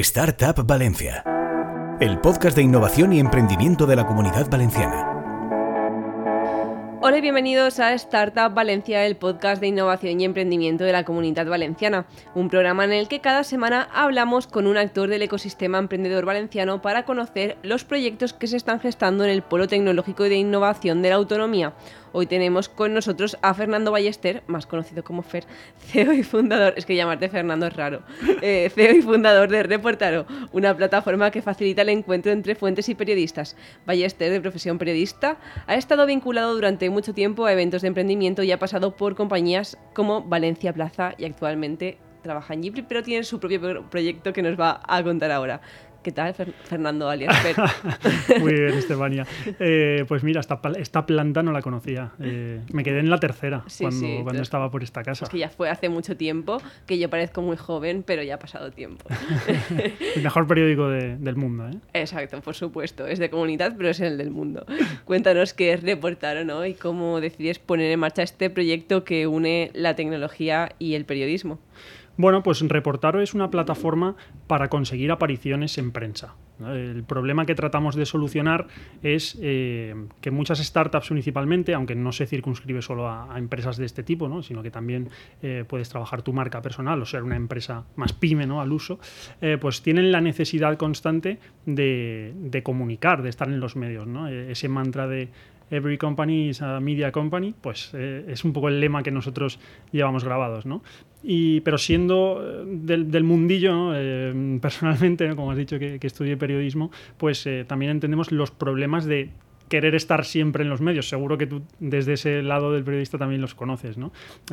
Startup Valencia, el podcast de innovación y emprendimiento de la comunidad valenciana. Hola y bienvenidos a Startup Valencia, el podcast de innovación y emprendimiento de la comunidad valenciana, un programa en el que cada semana hablamos con un actor del ecosistema emprendedor valenciano para conocer los proyectos que se están gestando en el polo tecnológico de innovación de la autonomía Hoy tenemos con nosotros a Fernando Ballester, más conocido como Fer, CEO y fundador, es que llamarte Fernando es raro, eh, CEO y fundador de Reportaro, una plataforma que facilita el encuentro entre fuentes y periodistas. Ballester, de profesión periodista, ha estado vinculado durante mucho tiempo a eventos de emprendimiento y ha pasado por compañías como Valencia Plaza y actualmente trabaja en Ghibli, pero tiene su propio proyecto que nos va a contar ahora. ¿Qué tal, Fernando alias Muy bien, Estefania. Eh, pues mira, esta, esta, planta no la conocía. Eh, me quedé en la tercera cuando, cuando estaba por esta casa. Es que ya fue hace mucho tiempo, que yo parezco muy joven, pero ya ha pasado tiempo. el mejor periódico del mundo, ¿eh? Exacto, por supuesto. Es de comunidad, pero es el del mundo. Cuéntanos qué es Reportar ¿no? y cómo decides poner en marcha este proyecto que une la tecnología y el periodismo. Bueno, pues Reportaro es una plataforma para conseguir apariciones en prensa. El problema que tratamos de solucionar es eh, que muchas startups principalmente, aunque no se circunscribe solo a, empresas de este tipo, sino que también eh, puedes trabajar tu marca personal o ser una empresa más pyme ¿no? al uso, eh, pues tienen la necesidad constante de, de, comunicar, de estar en los medios. ¿no? Ese mantra de Every company is a media company, pues eh, es un poco el lema que nosotros llevamos grabados, ¿no? Y, pero siendo eh, del, mundillo, eh, personalmente, como has dicho que, que estudié periodismo, pues también entendemos los problemas de querer estar siempre en los medios. Seguro que tú desde ese lado del periodista también los conoces, ¿no?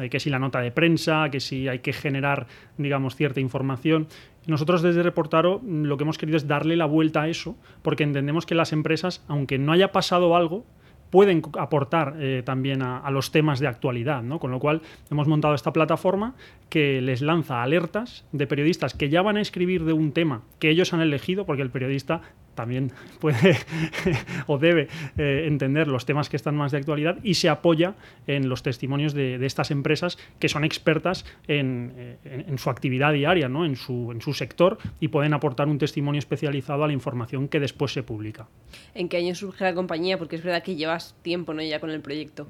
que si la nota de prensa, que si hay que generar, digamos, cierta información. Nosotros desde Reportaro lo que hemos querido es darle la vuelta a eso, porque entendemos que las empresas, aunque no haya pasado algo, pueden aportar eh, también a, los temas de actualidad, ¿no? Con lo cual hemos montado esta plataforma que les lanza alertas de periodistas que ya van a escribir de un tema que ellos han elegido, porque el periodista también puede o debe eh, entender los temas que están más de actualidad y se apoya en los testimonios de, estas empresas que son expertas eh, en, su actividad diaria, ¿no? en, su, en su sector y pueden aportar un testimonio especializado a la información que después se publica. ¿En qué año surge la compañía? Porque es verdad que llevas tiempo ¿no? ya con el proyecto.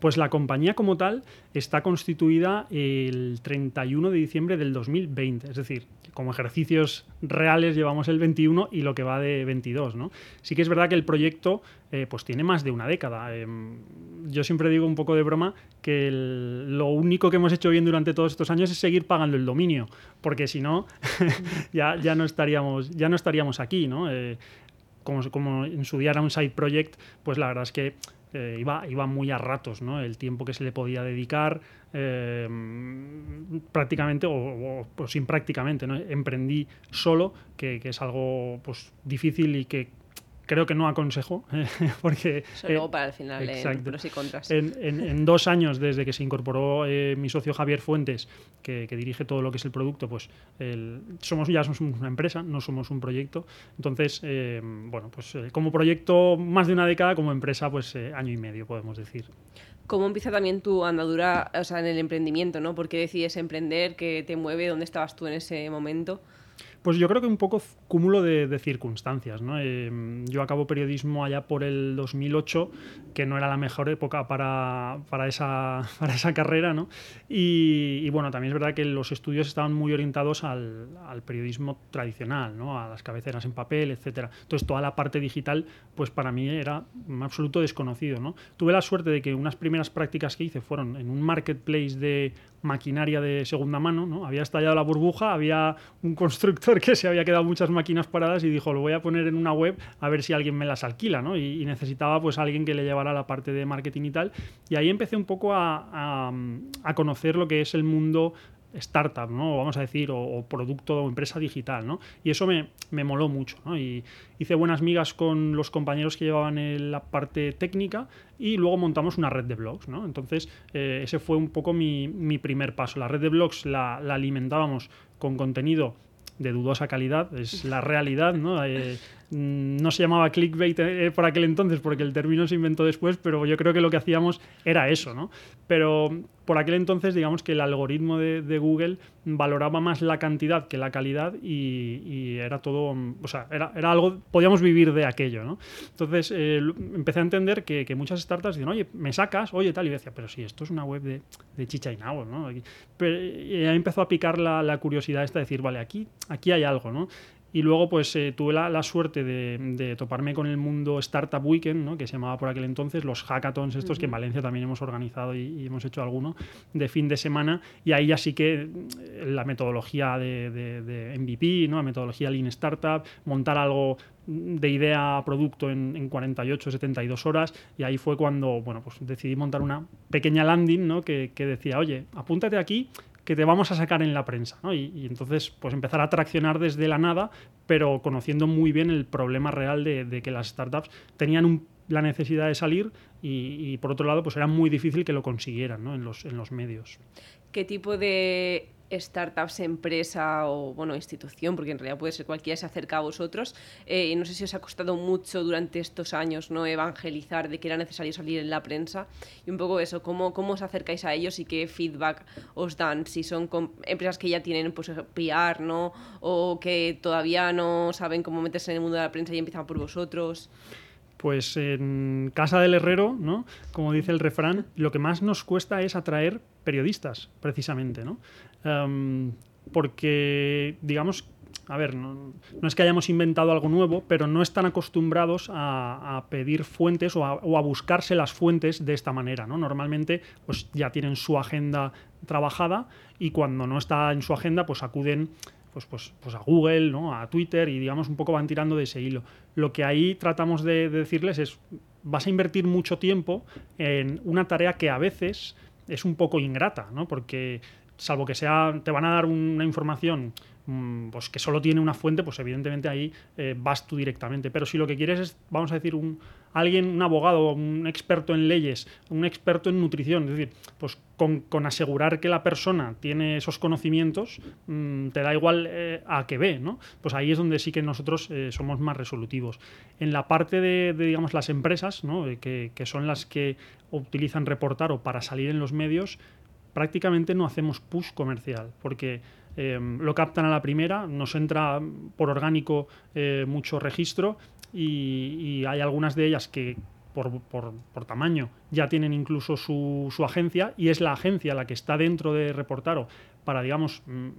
Pues la compañía como tal está constituida el 31 de diciembre del 2020, es decir, como ejercicios reales llevamos el 21 y lo que va de 22. ¿no? Sí que es verdad que el proyecto eh, pues tiene más de una década. Em, yo siempre digo un poco de broma que lo único que hemos hecho bien durante todos estos años es seguir pagando el dominio, porque si no, ya, ya, no estaríamos, ya no estaríamos aquí. ¿no? Eh, como, como en su día era un side project, pues la verdad es que eh, iba, iba muy a ratos, ¿no? El tiempo que se le podía dedicar, eh, prácticamente, o, sin prácticamente, ¿no? Emprendí solo, que, que, es algo pues, difícil y que creo que no aconsejo, porque... Eso para el final, en pros y contras. En, dos años desde que se incorporó eh, mi socio Javier Fuentes, que, dirige todo lo que es el producto, pues somos ya somos una empresa, no somos un proyecto. Entonces, eh, bueno, pues eh, como proyecto más de una década, como empresa, pues año y medio, podemos decir. ¿Cómo empieza también tu andadura o sea, en el emprendimiento? ¿no? ¿Por qué decides emprender? ¿Qué te mueve? ¿Dónde estabas tú en ese momento? Pues yo creo que un poco cúmulo de, circunstancias. ¿no? Em, yo acabo periodismo allá por el 2008, que no era la mejor época para, para, esa, para esa, carrera. ¿no? Y, bueno, también es verdad que los estudios estaban muy orientados al, al, periodismo tradicional, ¿no? a las cabeceras en papel, etc. Entonces toda la parte digital, pues para mí era un absoluto desconocido. ¿no? Tuve la suerte de que unas primeras prácticas que hice fueron en un marketplace de maquinaria de segunda mano. ¿no? Había estallado la burbuja, había un constructor que se había quedado muchas máquinas paradas y dijo, lo voy a poner en una web a ver si alguien me las alquila, ¿no? Y, necesitaba pues alguien que le llevara la parte de marketing y tal. Y ahí empecé un poco a, a conocer lo que es el mundo startup, ¿no? vamos a decir, o, producto o empresa digital, ¿no? Y eso me, me moló mucho, ¿no? Y hice buenas migas con los compañeros que llevaban la parte técnica y luego montamos una red de blogs, ¿no? Entonces, eh, ese fue un poco mi, mi, primer paso. La red de blogs la, alimentábamos con contenido de dudosa calidad, es la realidad, ¿no? Eh, no se llamaba clickbait eh, por aquel entonces porque el término se inventó después, pero yo creo que lo que hacíamos era eso, ¿no? Pero por aquel entonces, digamos que el algoritmo de, Google valoraba más la cantidad que la calidad y, era todo, o sea, era, era, algo, podíamos vivir de aquello, ¿no? Entonces eh, empecé a entender que, muchas startups dicen, oye, me sacas, oye, tal, y decía, pero si esto es una web de, de chicha y nabo, ¿no? Pero, y ahí empezó a picar la, la curiosidad esta de decir, vale, aquí, aquí hay algo, ¿no? Y luego, pues eh, tuve la, suerte de, toparme con el mundo Startup Weekend, ¿no? que se llamaba por aquel entonces, los hackathons estos, que en Valencia también hemos organizado y, hemos hecho alguno, de fin de semana. Y ahí ya sí que eh, la metodología de, de, MVP, ¿no? la metodología Lean Startup, montar algo de idea a producto en, en, 48, 72 horas. Y ahí fue cuando bueno, pues decidí montar una pequeña landing ¿no? que, que decía, oye, apúntate aquí que te vamos a sacar en la prensa. ¿no? Y, entonces, pues empezar a traccionar desde la nada, pero conociendo muy bien el problema real de, que las startups tenían la necesidad de salir y, por otro lado, pues era muy difícil que lo consiguieran ¿no? en, los, en los medios. ¿Qué tipo de startups, empresa o bueno, institución, porque en realidad puede ser cualquiera, se acerca a vosotros. Eh, no sé si os ha costado mucho durante estos años ¿no? evangelizar de que era necesario salir en la prensa y un poco eso, cómo, cómo os acercáis a ellos y qué feedback os dan, si son empresas que ya tienen pues, PR ¿no? o que todavía no saben cómo meterse en el mundo de la prensa y empiezan por vosotros. Pues en casa del herrero, ¿no? Como dice el refrán, lo que más nos cuesta es atraer periodistas, precisamente, ¿no? Em, porque, digamos, a ver, no, es que hayamos inventado algo nuevo, pero no están acostumbrados a, pedir fuentes o a, buscarse las fuentes de esta manera. ¿no? Normalmente pues, ya tienen su agenda trabajada y cuando no está en su agenda, pues acuden pues, pues, pues a Google, ¿no? a Twitter y digamos un poco van tirando de ese hilo. Lo que ahí tratamos de decirles es, vas a invertir mucho tiempo en una tarea que a veces es un poco ingrata, ¿no? porque salvo que sea, te van a dar una información pues que solo tiene una fuente, pues evidentemente ahí eh, vas tú directamente. Pero si lo que quieres es, vamos a decir, un, alguien, un abogado, un experto en leyes, un experto en nutrición, es decir, pues con, asegurar que la persona tiene esos conocimientos, mm, te da igual eh, a qué ve, ¿no? Pues ahí es donde sí que nosotros eh, somos más resolutivos. En la parte de, digamos, las empresas, ¿no? que, que son las que utilizan reportar o para salir en los medios, prácticamente no hacemos push comercial, porque eh, lo captan a la primera, nos entra por orgánico eh, mucho registro y, hay algunas de ellas que por, por, tamaño ya tienen incluso su, su, agencia y es la agencia la que está dentro de Reportaro para, digamos, mm,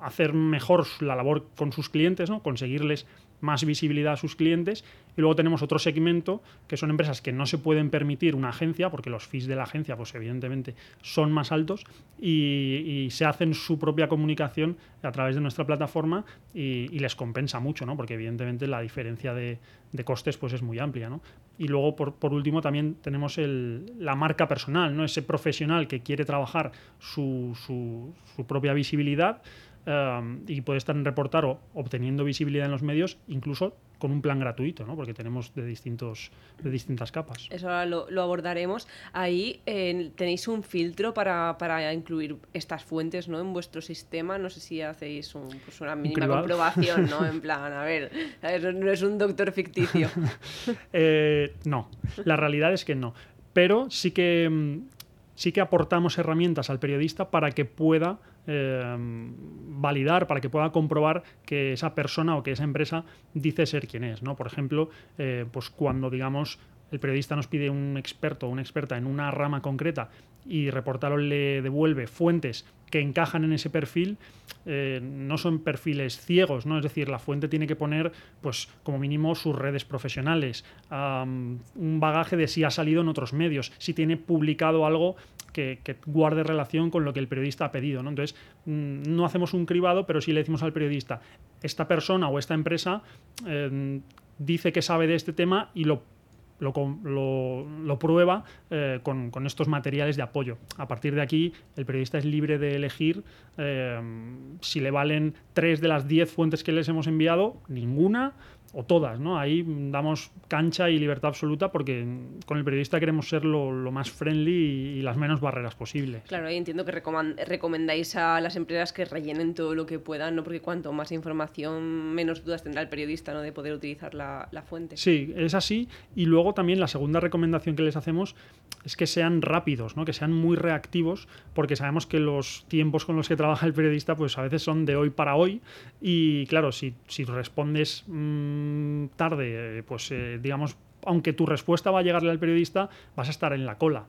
hacer mejor la labor con sus clientes, ¿no? conseguirles más visibilidad a sus clientes. Y luego tenemos otro segmento que son empresas que no se pueden permitir una agencia, porque los fees de la agencia, pues evidentemente, son más altos y, se hacen su propia comunicación a través de nuestra plataforma y, les compensa mucho, ¿no? Porque evidentemente la diferencia de, costes pues es muy amplia, ¿no? Y luego, por, por último, también tenemos el, la marca personal, ¿no? Ese profesional que quiere trabajar su, su, su propia visibilidad Em, y puede estar en reportar o obteniendo visibilidad en los medios, incluso con un plan gratuito, ¿no? porque tenemos de, distintos, de distintas capas. Eso ahora lo, abordaremos. Ahí tenéis un filtro para, para, incluir estas fuentes ¿no? en vuestro sistema. No sé si hacéis pues una mínima comprobación, ¿no? en plan, a ver, no es un doctor ficticio. Eh, no, la realidad es que no. Pero sí que, mm, sí que aportamos herramientas al periodista para que pueda Em, validar, para que pueda comprobar que esa persona o que esa empresa dice ser quien es. ¿no? Por ejemplo, eh, pues cuando digamos el periodista nos pide un experto o una experta en una rama concreta y Reportaro le devuelve fuentes que encajan en ese perfil, eh, no son perfiles ciegos, ¿no? Es decir, la fuente tiene que poner, pues, como mínimo, sus redes profesionales, un bagaje de si ha salido en otros medios, si tiene publicado algo que, guarde relación con lo que el periodista ha pedido. ¿no? Entonces, mm, no hacemos un cribado, pero sí le decimos al periodista, esta persona o esta empresa eh, dice que sabe de este tema y lo lo, prueba eh, con, estos materiales de apoyo. A partir de aquí, el periodista es libre de elegir eh, si le valen tres de las diez fuentes que les hemos enviado, ninguna, o todas, ¿no? Ahí damos cancha y libertad absoluta porque con el periodista queremos ser lo, más friendly y, las menos barreras posibles. Claro, ahí entiendo que recomendáis a las empresas que rellenen todo lo que puedan, ¿no? Porque cuanto más información, menos dudas tendrá el periodista, ¿no? De poder utilizar la, fuente. Sí, es así. Y luego también la segunda recomendación que les hacemos es que sean rápidos, ¿no? que sean muy reactivos, porque sabemos que los tiempos con los que trabaja el periodista pues a veces son de hoy para hoy y claro, si, si respondes mm, tarde, pues eh, digamos, aunque tu respuesta va a llegarle al periodista, vas a estar en la cola.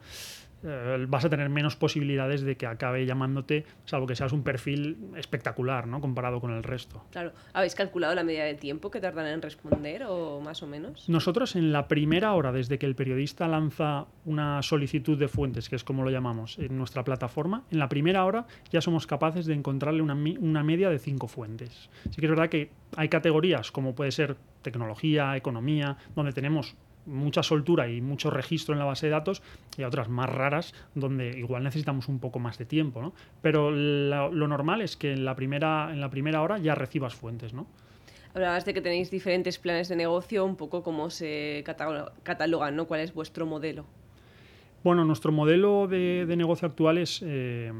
Eh, vas a tener menos posibilidades de que acabe llamándote, salvo que seas un perfil espectacular, ¿no? Comparado con el resto. Claro. ¿Habéis calculado la medida de tiempo que tardan en responder o más o menos? Nosotros en la primera hora, desde que el periodista lanza una solicitud de fuentes, que es como lo llamamos, en nuestra plataforma, en la primera hora ya somos capaces de encontrarle una, una media de cinco fuentes. Sí que es verdad que hay categorías como puede ser tecnología, economía, donde tenemos mucha soltura y mucho registro en la base de datos y otras más raras donde igual necesitamos un poco más de tiempo, ¿no? Pero lo normal es que en la primera, en la primera hora ya recibas fuentes, ¿no? Hablabas de que tenéis diferentes planes de negocio, un poco cómo se catalogan, ¿no? ¿Cuál es vuestro modelo? Bueno, nuestro modelo de, negocio actual es, eh,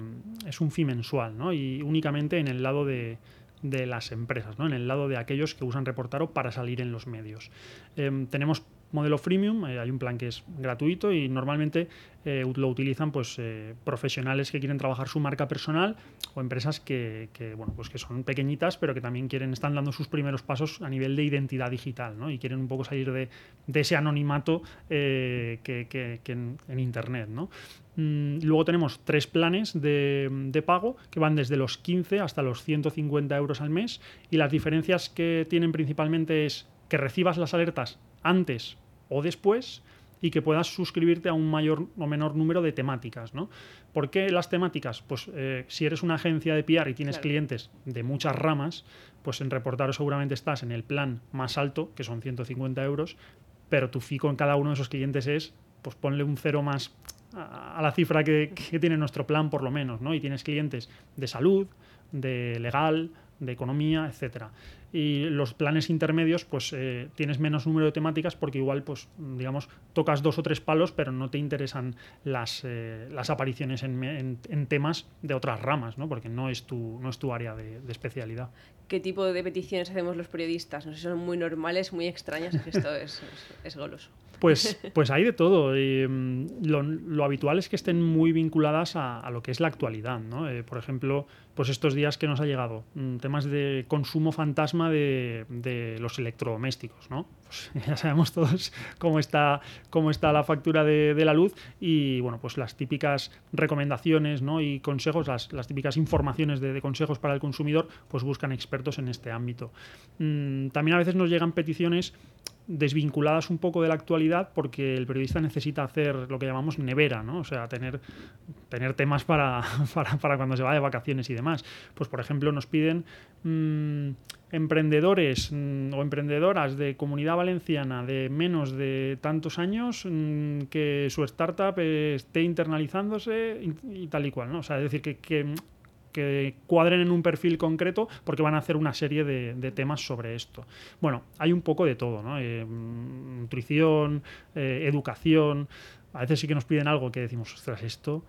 es un fee mensual, ¿no? Y únicamente en el lado de, de las empresas, ¿no? en el lado de aquellos que usan Reportaro para salir en los medios. Em, tenemos modelo freemium, eh, hay un plan que es gratuito y normalmente eh, lo utilizan pues, eh, profesionales que quieren trabajar su marca personal o empresas que, bueno, pues que son pequeñitas pero que también quieren, están dando sus primeros pasos a nivel de identidad digital ¿no? y quieren un poco salir de, ese anonimato que, en, Internet. ¿no? Mm, luego tenemos tres planes de, de, pago que van desde los 15 hasta los 150 euros al mes y las diferencias que tienen principalmente es que recibas las alertas antes o después y que puedas suscribirte a un mayor o menor número de temáticas. ¿no? ¿Por qué las temáticas? Pues eh, si eres una agencia de PR y tienes clientes de muchas ramas, pues en Reportaro seguramente estás en el plan más alto, que son 150 euros, pero tu fico en cada uno de esos clientes es, pues ponle un cero más a la cifra que, que tiene nuestro plan por lo menos, ¿no? Y tienes clientes de salud, de legal, de economía, etcétera. Y los planes intermedios, pues eh, tienes menos número de temáticas porque igual, pues, digamos, tocas dos o tres palos, pero no te interesan las, eh, las apariciones en, temas de otras ramas, ¿no? Porque no es tu, no es tu área de, especialidad. ¿Qué tipo de peticiones hacemos los periodistas? No sé si son muy normales, muy extrañas, esto es, es goloso. Pues, pues hay de todo. Mm, lo, habitual es que estén muy vinculadas a, lo que es la actualidad. ¿no? Eh, por ejemplo, pues estos días que nos ha llegado, mm, temas de consumo fantasma de, los electrodomésticos. ¿no? Pues ya sabemos todos cómo está, cómo está la factura de, la luz y bueno, pues las típicas recomendaciones ¿no? y consejos, las, las típicas informaciones de, consejos para el consumidor, pues buscan expertos en este ámbito. Mm, también a veces nos llegan peticiones desvinculadas un poco de la actualidad porque el periodista necesita hacer lo que llamamos nevera, ¿no? O sea, tener, tener temas para, para, cuando se va de vacaciones y demás. Pues, por ejemplo, nos piden mm, emprendedores mm, o emprendedoras de comunidad valenciana de menos de tantos años mm, que su startup esté internalizándose y, tal y cual, ¿no? O sea, es decir, que, que cuadren en un perfil concreto porque van a hacer una serie de, temas sobre esto. Bueno, hay un poco de todo, ¿no? Eh, nutrición, eh, educación. A veces sí que nos piden algo que decimos, ostras, esto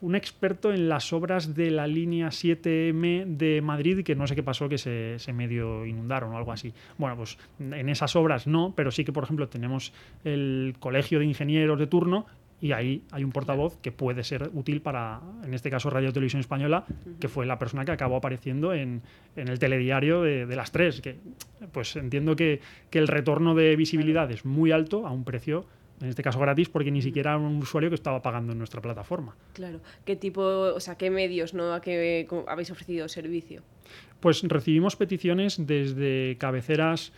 un experto en las obras de la línea 7M de Madrid, que no sé qué pasó, que se, se, medio inundaron o algo así. Bueno, pues en esas obras no, pero sí que, por ejemplo, tenemos el Colegio de Ingenieros de turno y ahí hay un portavoz que puede ser útil para, en este caso, Radio Televisión Española, que fue la persona que acabó apareciendo en, en el telediario de, las tres. Que, pues entiendo que, que, el retorno de visibilidad es muy alto a un precio, en este caso gratis, porque ni siquiera un usuario que estaba pagando en nuestra plataforma. Claro. ¿Qué tipo, o sea, qué medios no a qué habéis ofrecido servicio? Pues recibimos peticiones desde cabeceras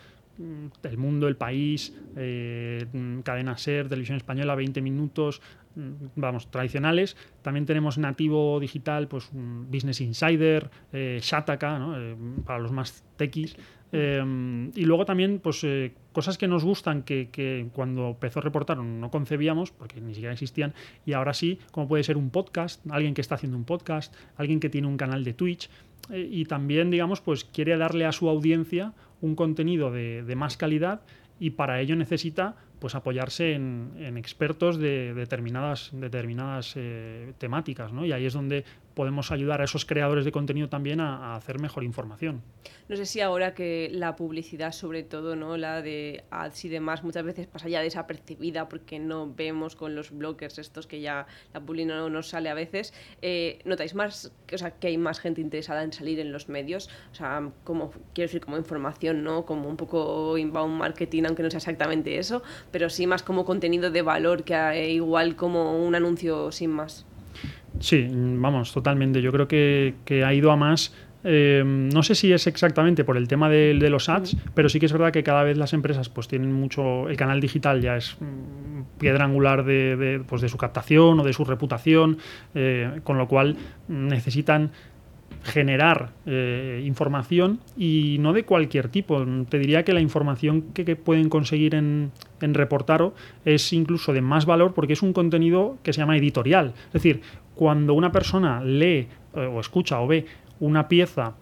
el mundo, el país, eh, cadena ser, televisión española, 20 minutos, mm, vamos, tradicionales. También tenemos nativo digital, pues Business Insider, eh, Shataka, eh, para los más techies. y luego también, pues, cosas que nos gustan que, que, cuando empezó a reportar no concebíamos, porque ni siquiera existían, y ahora sí, como puede ser un podcast, alguien que está haciendo un podcast, alguien que tiene un canal de Twitch. y también, digamos, pues quiere darle a su audiencia un contenido de, más calidad y para ello necesita pues apoyarse en, expertos de determinadas, determinadas eh, temáticas. ¿no? Y ahí es donde podemos ayudar a esos creadores de contenido también a, hacer mejor información. No sé si ahora que la publicidad, sobre todo, ¿no? la de ads y demás, muchas veces pasa ya desapercibida porque no vemos con los bloggers estos que ya la publicidad no nos sale a veces. Eh, ¿Notáis más, o sea, que hay más gente interesada en salir en los medios? O sea, como, quiero decir, como información, ¿no? Como un poco inbound marketing, aunque no sea exactamente eso, pero sí más como contenido de valor que igual como un anuncio sin más. Sí, vamos, totalmente. Yo creo que, ha ido a más. Eh, no sé si es exactamente por el tema de, los ads, pero sí que es verdad que cada vez las empresas pues tienen mucho. El canal digital ya es mm, piedra angular de, pues, de su captación o de su reputación, eh, con lo cual necesitan generar eh, información y no de cualquier tipo. Te diría que la información que, pueden conseguir en, en, Reportaro es incluso de más valor porque es un contenido que se llama editorial. Es decir, cuando una persona lee eh, o escucha o ve una pieza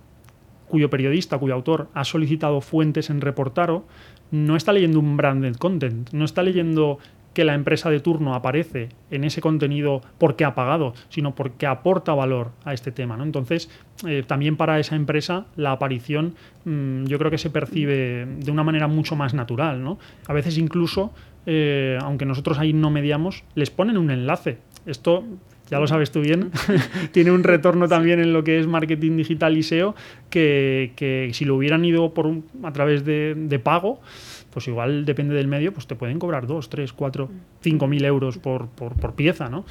cuyo periodista, cuyo autor ha solicitado fuentes en Reportaro, no está leyendo un branded content, no está leyendo que la empresa de turno aparece en ese contenido porque ha pagado, sino porque aporta valor a este tema. Entonces, eh, también para esa empresa la aparición mm, yo creo que se percibe de una manera mucho más natural. A veces incluso, eh, aunque nosotros ahí no mediamos, les ponen un enlace. Esto ya lo sabes tú bien, tiene un retorno también en lo que es marketing digital y SEO, que, si lo hubieran ido por a través de, de pago, pues igual depende del medio, pues te pueden cobrar 2, 3, 4, 5 mil euros por, por, por pieza, ¿no?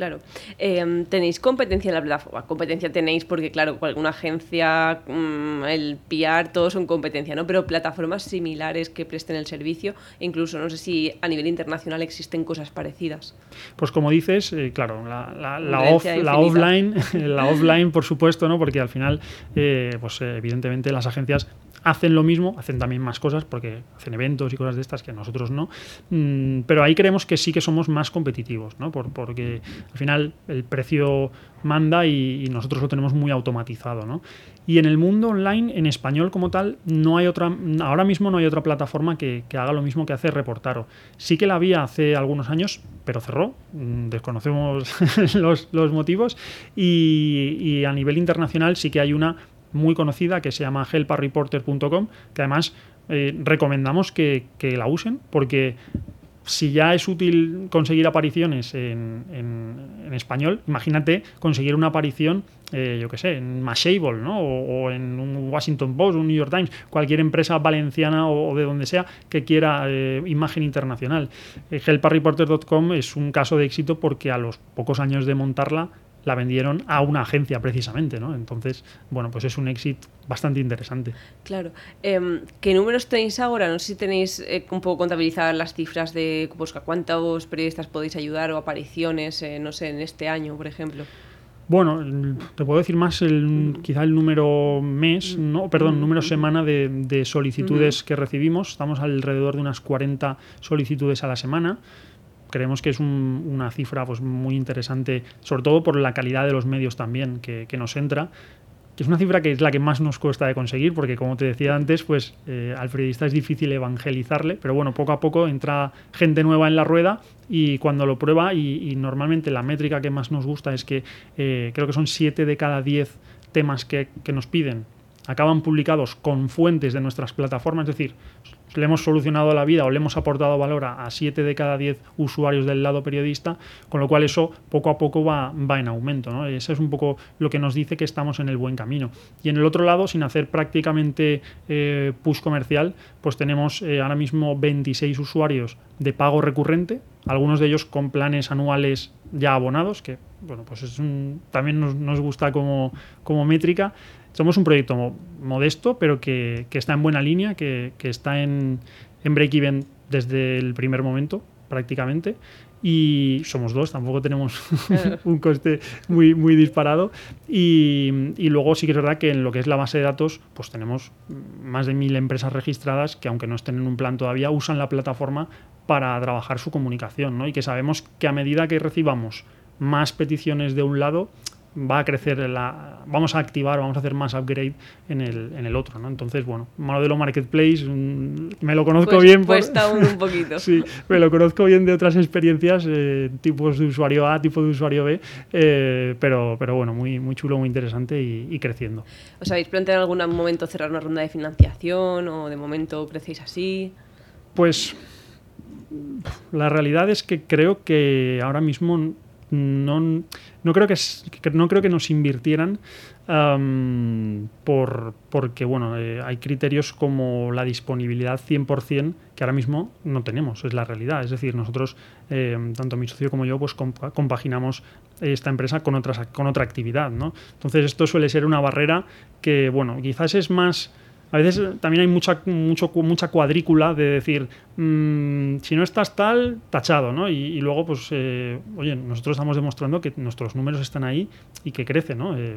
Claro. Em, ¿Tenéis competencia en la plataforma? Competencia tenéis porque, claro, alguna agencia, mm, el PR, todos son competencia, ¿no? Pero plataformas similares que presten el servicio, incluso no sé si a nivel internacional existen cosas parecidas. Pues como dices, eh, claro, la, la, la, offline, la offline, por supuesto, ¿no? Porque al final, eh, pues evidentemente las agencias hacen lo mismo, hacen también más cosas porque hacen eventos y cosas de estas que nosotros no, mm, pero ahí creemos que sí que somos más competitivos, ¿no? porque al final el precio manda y, nosotros lo tenemos muy automatizado. ¿no? Y en el mundo online, en español como tal, no hay otra, ahora mismo no hay otra plataforma que, haga lo mismo que hace Reportaro. Sí que la había hace algunos años, pero cerró, mm, desconocemos los, motivos, y, y a nivel internacional sí que hay una muy conocida que se llama helpareporter.com, que además eh, recomendamos que, la usen porque si ya es útil conseguir apariciones en, español, imagínate conseguir una aparición, eh, yo qué sé, en Mashable, ¿no? O, en un Washington Post, un New York Times, cualquier empresa valenciana o, de donde sea que quiera eh, imagen internacional. helpareporter.com es un caso de éxito porque a los pocos años de montarla la vendieron a una agencia precisamente, ¿no? Entonces, bueno, pues es un éxito bastante interesante. Claro. Em, ¿Qué números tenéis ahora? No sé si tenéis eh, un poco contabilizadas las cifras de pues, cuántos periodistas podéis ayudar o apariciones, eh, no sé, en este año, por ejemplo. Bueno, te puedo decir más el, quizá el número mes, no, perdón, número semana de, solicitudes que recibimos. Estamos alrededor de unas 40 solicitudes a la semana creemos que es una cifra pues, muy interesante, sobre todo por la calidad de los medios también que, nos entra. Que es una cifra que es la que más nos cuesta de conseguir, porque como te decía antes, pues eh, al periodista es difícil evangelizarle, pero bueno, poco a poco entra gente nueva en la rueda y cuando lo prueba, y, normalmente la métrica que más nos gusta es que eh, creo que son 7 de cada 10 temas que, que nos piden acaban publicados con fuentes de nuestras plataformas, es decir, le hemos solucionado la vida o le hemos aportado valor a 7 de cada 10 usuarios del lado periodista, con lo cual eso poco a poco va, va en aumento. ¿no? Eso es un poco lo que nos dice que estamos en el buen camino. Y en el otro lado, sin hacer prácticamente eh, push comercial, pues tenemos eh, ahora mismo 26 usuarios de pago recurrente, algunos de ellos con planes anuales ya abonados, que bueno, pues es también nos, nos gusta como, como métrica. Somos un proyecto modesto, pero que, está en buena línea, que, está en, en break-even desde el primer momento, prácticamente. Y somos dos, tampoco tenemos un coste muy, muy disparado. Y, y, luego sí que es verdad que en lo que es la base de datos, pues tenemos más de mil empresas registradas que, aunque no estén en un plan todavía, usan la plataforma para trabajar su comunicación. ¿no? Y que sabemos que a medida que recibamos más peticiones de un lado, va a crecer, la, vamos a activar, vamos a hacer más upgrade en el, en el otro. ¿no? Entonces, bueno, modelo marketplace, mm, me lo conozco Pues- bien. pues está un poquito. sí, me lo conozco bien de otras experiencias, eh, tipos de usuario A, tipo de usuario B, eh, pero, pero bueno, muy, muy chulo, muy interesante y, y creciendo. ¿Os habéis planteado en algún momento cerrar una ronda de financiación o de momento crecéis así? Pues la realidad es que creo que ahora mismo no, no creo que, no creo que nos invirtieran por, porque bueno eh, hay criterios como la disponibilidad 100% que ahora mismo no tenemos es la realidad es decir nosotros eh, tanto mi socio como yo pues compa- compaginamos esta empresa con otras con otra actividad ¿no? entonces esto suele ser una barrera que bueno quizás es más a veces eh, también hay mucha, mucha cuadrícula de decir, mm, si no estás tal, tachado, ¿no? Y, luego, pues, eh, oye, nosotros estamos demostrando que nuestros números están ahí y que crecen, ¿no? Eh,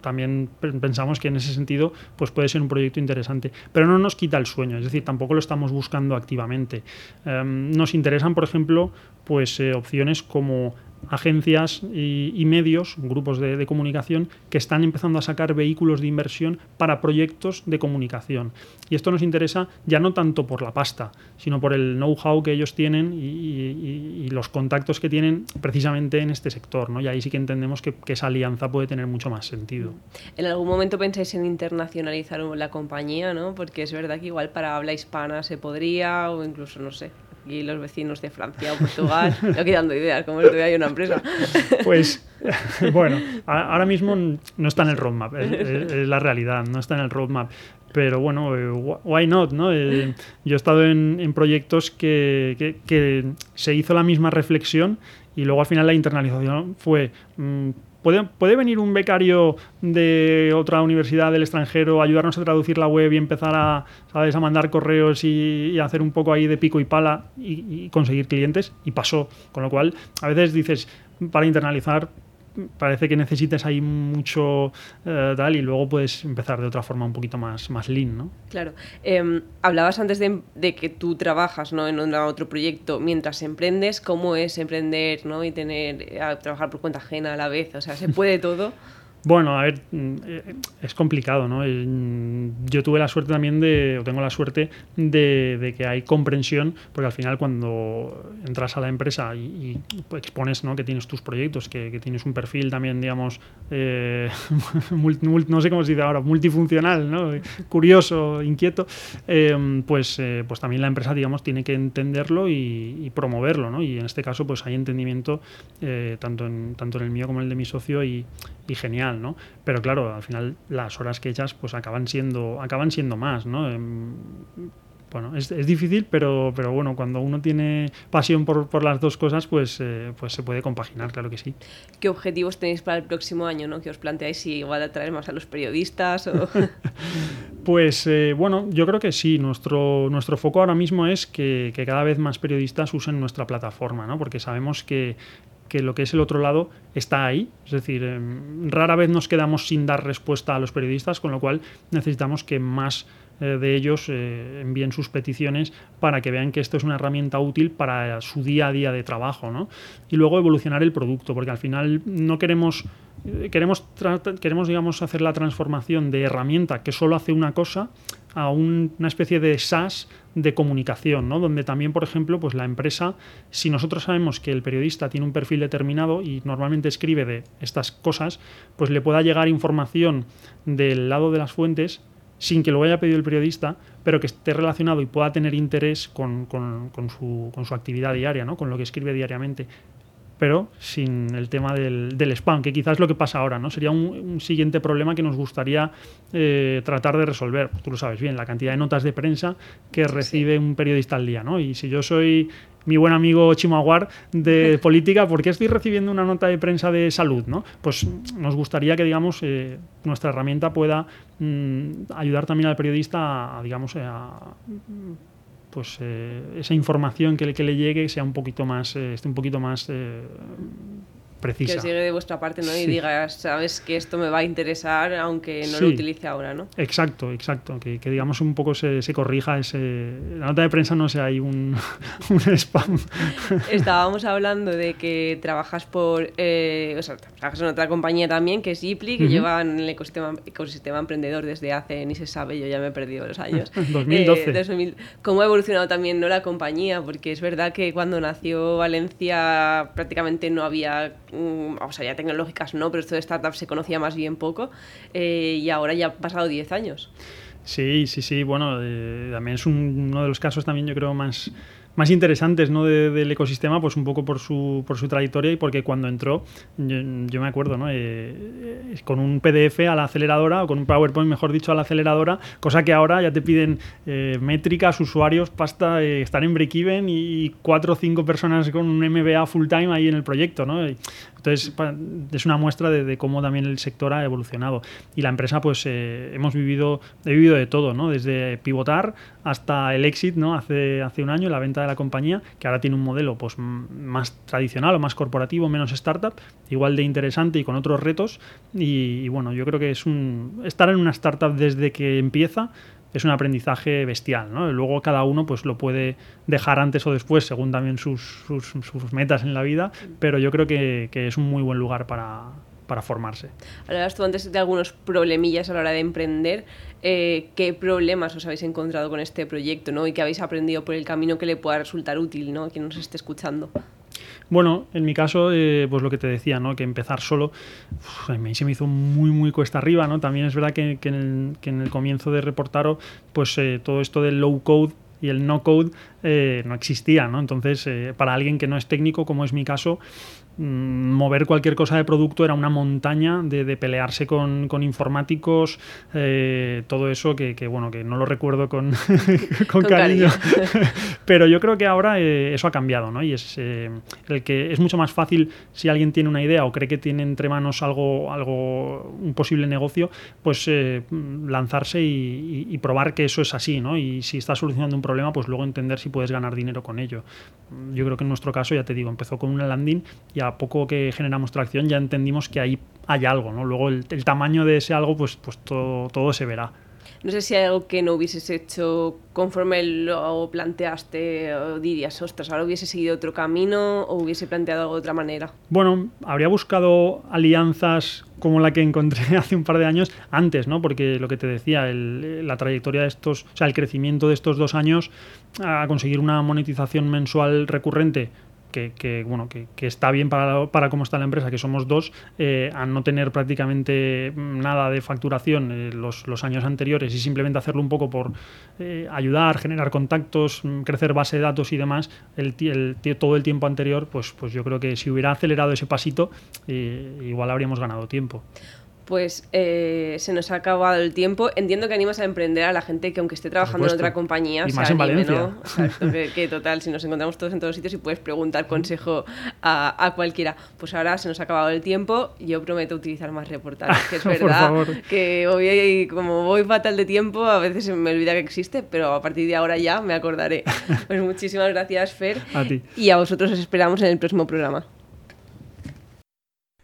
también pe- pensamos que en ese sentido, pues puede ser un proyecto interesante. Pero no nos quita el sueño, es decir, tampoco lo estamos buscando activamente. Em, nos interesan, por ejemplo, pues opciones como agencias y, medios, grupos de, comunicación, que están empezando a sacar vehículos de inversión para proyectos de comunicación. Y esto nos interesa ya no tanto por la pasta, sino por el know-how que ellos tienen y, los contactos que tienen precisamente en este sector. ¿no? Y ahí sí que entendemos que, que esa alianza puede tener mucho más sentido. ¿En algún momento pensáis en internacionalizar la compañía, no? Porque es verdad que igual para habla hispana se podría, o incluso, no sé, aquí los vecinos de Francia o Portugal, no aquí dando ideas, como si tuviera una empresa. Pues bueno, a- ahora mismo no está en el roadmap, es, es- es la realidad, no está en el roadmap. Pero bueno, eh, wh- why not? ¿no? Eh, yo he estado en, en proyectos que, que- que se hizo la misma reflexión y luego al final la internalización fue... mm, ¿Puede, ¿Puede venir un becario de otra universidad del extranjero, ayudarnos a traducir la web y empezar a, ¿sabes? a mandar correos y, y hacer un poco ahí de pico y pala y, y conseguir clientes? Y pasó. Con lo cual, a veces dices, para internalizar parece que necesitas ahí mucho eh, tal y luego puedes empezar de otra forma un poquito más, más lean, ¿no? Claro. Em, hablabas antes de, de que tú trabajas ¿no? en un- otro proyecto mientras emprendes. ¿Cómo es emprender ¿no? y tener eh, a trabajar por cuenta ajena a la vez? O sea, ¿se puede todo? Bueno, a ver, mm, eh, es complicado, ¿no? Mm, Yo tuve la suerte también de, o tengo la suerte de, que hay comprensión, porque al final cuando entras a la empresa y, expones ¿no? que tienes tus proyectos, que, tienes un perfil también, digamos, eh, no sé cómo se dice ahora, multifuncional, ¿no? Curioso, inquieto, eh, pues, eh, pues también la empresa, digamos, tiene que entenderlo y, promoverlo, ¿no? Y en este caso, pues hay entendimiento tanto, en, tanto en el mío como en el de mi socio y, y genial, ¿no? Pero claro, al final las horas que echas pues acaban siendo, acaban siendo más, ¿no? Em, bueno, es, es difícil, pero, pero bueno, cuando uno tiene pasión por, por las dos cosas, pues, eh, pues se puede compaginar, claro que sí. ¿Qué objetivos tenéis para el próximo año? ¿no? ¿Qué os planteáis? Si igual atraer más a los periodistas o... Pues eh, bueno, yo creo que sí. Nuestro, nuestro foco ahora mismo es que, que cada vez más periodistas usen nuestra plataforma, ¿no? Porque sabemos que, que lo que es el otro lado está ahí. Es decir, em, rara vez nos quedamos sin dar respuesta a los periodistas, con lo cual necesitamos que más eh, de ellos eh, envíen sus peticiones para que vean que esto es una herramienta útil para su día a día de trabajo, ¿no? Y luego evolucionar el producto, porque al final no queremos eh, queremos, queremos digamos, hacer la transformación de herramienta que solo hace una cosa a un- una especie de SaaS de comunicación, ¿no? donde también, por ejemplo, pues la empresa, si nosotros sabemos que el periodista tiene un perfil determinado y normalmente escribe de estas cosas, pues le pueda llegar información del lado de las fuentes sin que lo haya pedido el periodista, pero que esté relacionado y pueda tener interés con, con- con su, con su actividad diaria, ¿no? con lo que escribe diariamente pero sin el tema del, del spam, que quizás es lo que pasa ahora, ¿no? Sería un, un siguiente problema que nos gustaría eh, tratar de resolver. Tú lo sabes bien, la cantidad de notas de prensa que recibe un periodista al día, ¿no? Y si yo soy mi buen amigo Chimaguar de política, ¿por qué estoy recibiendo una nota de prensa de salud, ¿no? Pues nos gustaría que, digamos, eh, nuestra herramienta pueda mm, ayudar también al periodista a, a, digamos, a pues eh, esa información que le, que le llegue sea un poquito más eh, esté un poquito más eh, precisa. Que os llegue de vuestra parte, ¿no? Y digas, sabes que esto me va a interesar, aunque no Sí. lo utilice ahora, ¿no? Exacto, exacto. Que, que, digamos un poco se, se corrija ese. La nota de prensa no sea ahí un, un spam. Estábamos hablando de que trabajas por, eh, o sea, trabajas en otra compañía también, que es Ipli, que Ujú. llevan el ecosistema, ecosistema emprendedor desde hace, ni se sabe, yo ya me he perdido los años. 2012. Eh, 2000. ¿Cómo ha evolucionado también ¿no? la compañía? Porque es verdad que cuando nació Valencia prácticamente no había, o sea, ya tecnológicas no, pero esto de startups se conocía más bien poco, eh, y ahora ya han pasado 10 años. Sí, sí, sí. Bueno, eh, también es un- uno de los casos también yo creo más, más interesantes ¿no? de- del ecosistema, pues un poco por su, por su trayectoria y porque cuando entró, yo, yo me acuerdo, ¿no? Eh, eh, con un PDF a la aceleradora o con un PowerPoint, mejor dicho, a la aceleradora, cosa que ahora ya te piden eh, métricas, usuarios, pasta, eh, estar en break-even y cuatro o cinco personas con un MBA full time ahí en el proyecto, ¿no? Entonces es una muestra de, de cómo también el sector ha evolucionado. Y la empresa, pues eh, hemos vivido, he vivido de todo, ¿no? Desde pivotar hasta el exit, ¿no? Hace, hace un año, la venta de la compañía, que ahora tiene un modelo pues, más tradicional o más corporativo, menos startup, igual de interesante y con otros retos. Y, y bueno, yo creo que es un. estar en una startup desde que empieza es un aprendizaje bestial, ¿no? Luego cada uno pues lo puede dejar antes o después, según también sus, sus, metas en la vida, pero yo creo que, que es un muy buen lugar para, para formarse. Hablabas tú antes de algunos problemillas a la hora de emprender. Eh, ¿Qué problemas os habéis encontrado con este proyecto ¿no? y qué habéis aprendido por el camino que le pueda resultar útil ¿no? a quien nos esté escuchando? Bueno, en mi caso, eh, pues lo que te decía, ¿no? Que empezar solo a mí se me hizo muy, muy cuesta arriba, ¿no? También es verdad que, en, el, que en el comienzo de Reportaro, pues eh, todo esto del low code y el no code eh, no existía, ¿no? Entonces, para alguien que no es técnico, como es mi caso, mover cualquier cosa de producto era una montaña de, de pelearse con, con informáticos, eh, todo eso que, que, bueno, que no lo recuerdo con, con, Con cariño. cariño. Pero yo creo que ahora eh, eso ha cambiado, ¿no? Y es eh, el que es mucho más fácil si alguien tiene una idea o cree que tiene entre manos algo, algo un posible negocio, pues lanzarse y, y- y probar que eso es así, ¿no? Y si está solucionando un problema, pues luego entender si puedes ganar dinero con ello. Yo creo que en nuestro caso, ya te digo, empezó con una landing y a poco que generamos tracción ya entendimos que ahí hay algo, ¿no? Luego el, el tamaño de ese algo, pues, pues todo, todo se verá. No sé si hay algo que no hubieses hecho conforme lo planteaste o dirías, ostras, ahora hubiese seguido otro camino o hubiese planteado algo de otra manera. Bueno, habría buscado alianzas como la que encontré hace un par de años antes, ¿no? Porque lo que te decía, el- la trayectoria de estos, o sea, el crecimiento de estos dos años a conseguir una monetización mensual recurrente. Que, que, bueno, que, está bien para, para cómo está la empresa, que somos dos, eh, a no tener prácticamente nada de facturación eh, los, los años anteriores y simplemente hacerlo un poco por eh, ayudar, generar contactos, mm, crecer base de datos y demás, el, el todo el tiempo anterior, pues, pues yo creo que si hubiera acelerado ese pasito, eh, igual habríamos ganado tiempo. Pues eh, se nos ha acabado el tiempo. Entiendo que animas a emprender a la gente que aunque esté trabajando en otra compañía, Y se más en anime, Valencia. ¿no? Exacto, que, que total, si nos encontramos todos en todos sitios y puedes preguntar consejo a, a cualquiera. Pues ahora se nos ha acabado el tiempo. Yo prometo utilizar más reportajes, que es verdad que hoy, como voy fatal de tiempo, a veces me olvida que existe, pero a partir de ahora ya me acordaré. Pues muchísimas gracias, Fer. A ti. Y a vosotros os esperamos en el próximo programa.